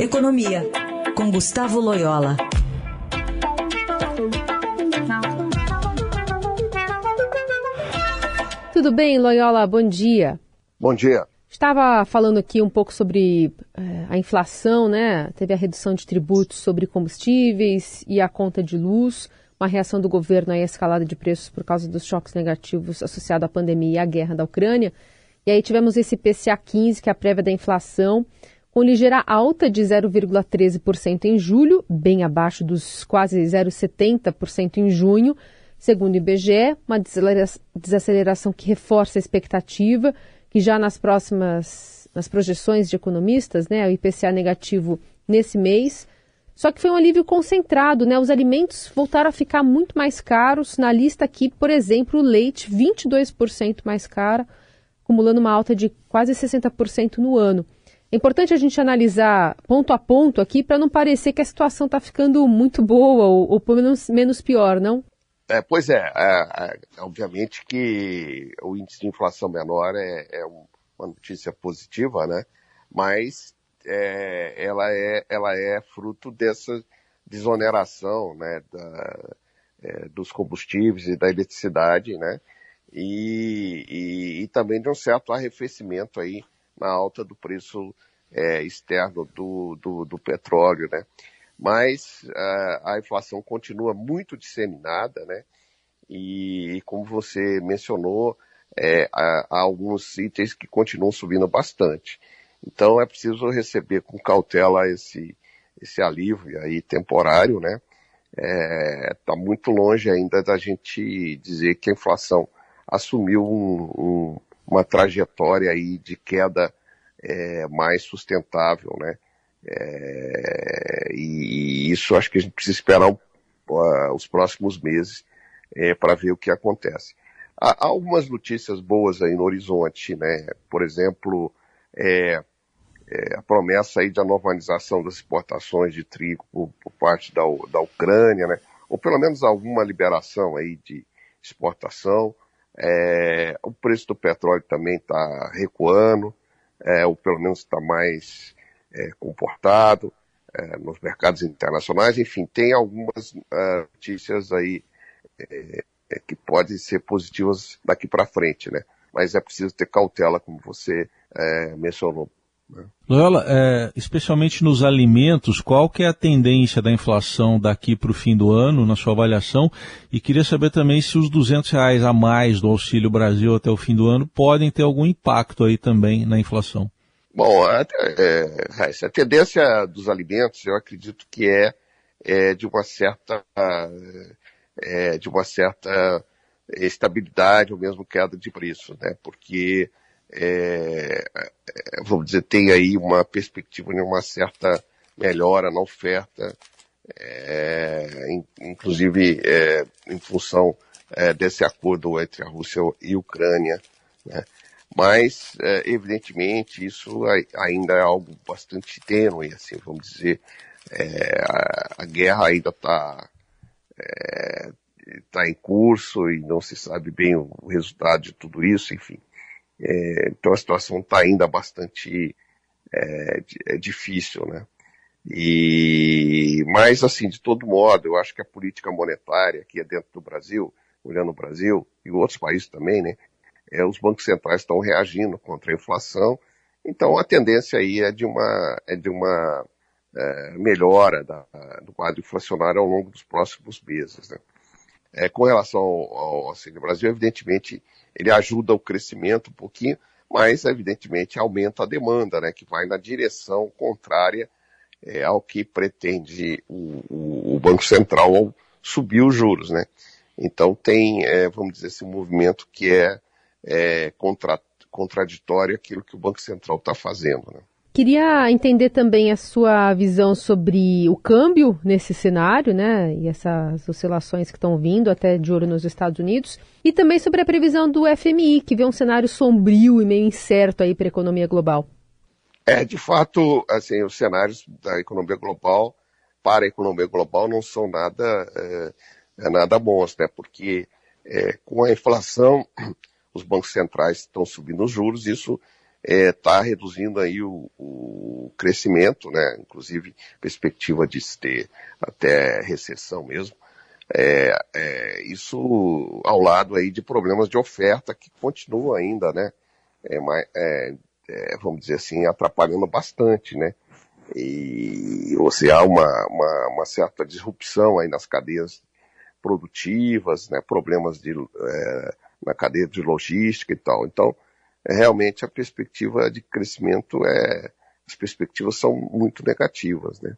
Economia, com Gustavo Loyola. Tudo bem, Loyola? Bom dia. Bom dia. Estava falando aqui um pouco sobre é, a inflação, né? Teve a redução de tributos sobre combustíveis e a conta de luz, uma reação do governo à escalada de preços por causa dos choques negativos associados à pandemia e à guerra da Ucrânia. E aí tivemos esse PCA 15, que é a prévia da inflação, com ligeira alta de 0,13% em julho, bem abaixo dos quase 0,70% em junho, segundo o IBGE, uma desaceleração que reforça a expectativa que já nas próximas nas projeções de economistas, né, o IPCA negativo nesse mês, só que foi um alívio concentrado, né? Os alimentos voltaram a ficar muito mais caros. Na lista aqui, por exemplo, o leite 22% mais caro, acumulando uma alta de quase 60% no ano. É importante a gente analisar ponto a ponto aqui para não parecer que a situação está ficando muito boa ou, ou pelo menos menos pior, não? É, pois é, é, é, obviamente que o índice de inflação menor é, é uma notícia positiva, né? Mas é, ela, é, ela é fruto dessa desoneração né, da, é, dos combustíveis e da eletricidade, né? E, e, e, também de um certo arrefecimento aí na alta do preço é, externo do, do, do, petróleo, né? Mas a, a inflação continua muito disseminada, né? E, e como você mencionou, é, há, há alguns itens que continuam subindo bastante. Então é preciso receber com cautela esse, esse alívio aí temporário, né? Está é, tá muito longe ainda da gente dizer que a inflação assumiu um, um, uma trajetória aí de queda é, mais sustentável, né? É, e, isso acho que a gente precisa esperar uh, os próximos meses é, para ver o que acontece. Há, há, algumas notícias boas aí no horizonte, né? Por exemplo, é, é, a promessa aí da normalização das exportações de trigo por, por, parte da, da Ucrânia, né? Ou pelo menos alguma liberação aí de exportação. É, o preço do petróleo também está recuando, é, ou pelo menos está mais é, comportado é, nos mercados internacionais. Enfim, tem algumas uh, notícias aí é, é, que podem ser positivas daqui para frente, né? Mas é preciso ter cautela, como você mencionou. Né? Loyola, é, especialmente nos alimentos, qual que é a tendência da inflação daqui para o fim do ano, na sua avaliação? E queria saber também se os 200 reais a mais do Auxílio Brasil até o fim do ano podem ter algum impacto aí também na inflação. Bom, a, é, a tendência dos alimentos, eu acredito que é, é de uma certa é, de uma certa estabilidade ou mesmo queda de preço, né? Porque é, é, vamos dizer, tem aí uma perspectiva de uma certa melhora na oferta, é, inclusive é, em função é, desse acordo entre a Rússia e a Ucrânia. Né? Mas, é, evidentemente, isso ainda é algo bastante tênue, assim, vamos dizer. A, a, guerra ainda está está em curso e não se sabe bem o resultado de tudo isso, enfim. É, então a situação está ainda bastante é, é, difícil, né? E, mas assim, de todo modo, eu acho que a política monetária aqui é dentro do Brasil, olhando o Brasil e outros países também, né? É, os bancos centrais estão reagindo contra a inflação, então a tendência aí é de uma, é de uma é, melhora da, do quadro inflacionário ao longo dos próximos meses. Né? É, com relação ao, ao Auxílio Brasil, evidentemente, ele ajuda o crescimento um pouquinho, mas evidentemente aumenta a demanda, né, que vai na direção contrária é, ao que pretende o, o, o, Banco Central ao subir os juros, né. Então tem, é, vamos dizer assim, um movimento que é, é contra, contraditório aquilo que o Banco Central está fazendo, né. Queria entender também a sua visão sobre o câmbio nesse cenário, né? E essas oscilações que estão vindo até de ouro nos Estados Unidos. E também sobre a previsão do FMI, que vê um cenário sombrio e meio incerto aí para a economia global. É, de fato, assim, os cenários da economia global, para a economia global, não são nada, é, é nada bons, né? Porque é, com a inflação, os bancos centrais estão subindo os juros, isso está é, reduzindo aí o, o, crescimento, né? inclusive perspectiva de ter até recessão mesmo, é, é, isso ao lado aí de problemas de oferta que continuam ainda, né? É, é, é, vamos dizer assim, atrapalhando bastante, né? E ou seja, há uma, uma, uma certa disrupção aí nas cadeias produtivas, né? Problemas de, na cadeia de logística e tal. Então, realmente a perspectiva de crescimento é, as perspectivas são muito negativas, né?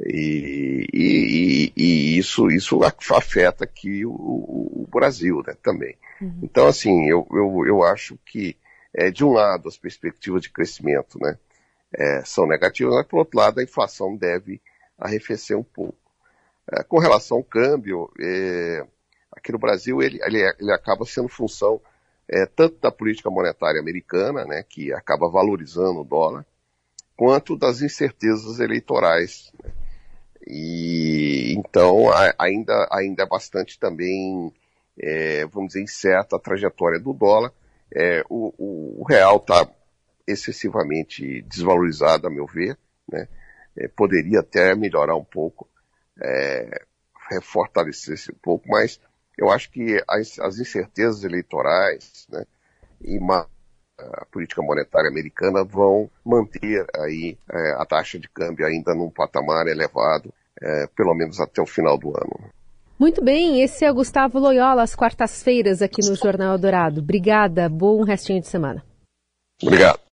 E, e, e, isso, isso afeta aqui o, o Brasil né, também. Uhum. Então, assim, eu, eu, eu acho que, é, de um lado, as perspectivas de crescimento né, é, são negativas, mas, por outro lado, a inflação deve arrefecer um pouco. É, com relação ao câmbio, é, aqui no Brasil, ele, ele, ele acaba sendo função é, tanto da política monetária americana, né, que acaba valorizando o dólar, quanto das incertezas eleitorais. Né? E então ainda, ainda é bastante também, é, vamos dizer, incerta a trajetória do dólar. É, o, o, o, real está excessivamente desvalorizado, a meu ver, né? É, poderia até melhorar um pouco, é, fortalecer-se um pouco, mas eu acho que as, as incertezas eleitorais né, e uma, a política monetária americana vão manter aí é, a taxa de câmbio ainda num patamar elevado, é, pelo menos até o final do ano. Muito bem, esse é o Gustavo Loyola, às quartas-feiras aqui no Jornal Dourado. Obrigada, bom restinho de semana. Obrigado.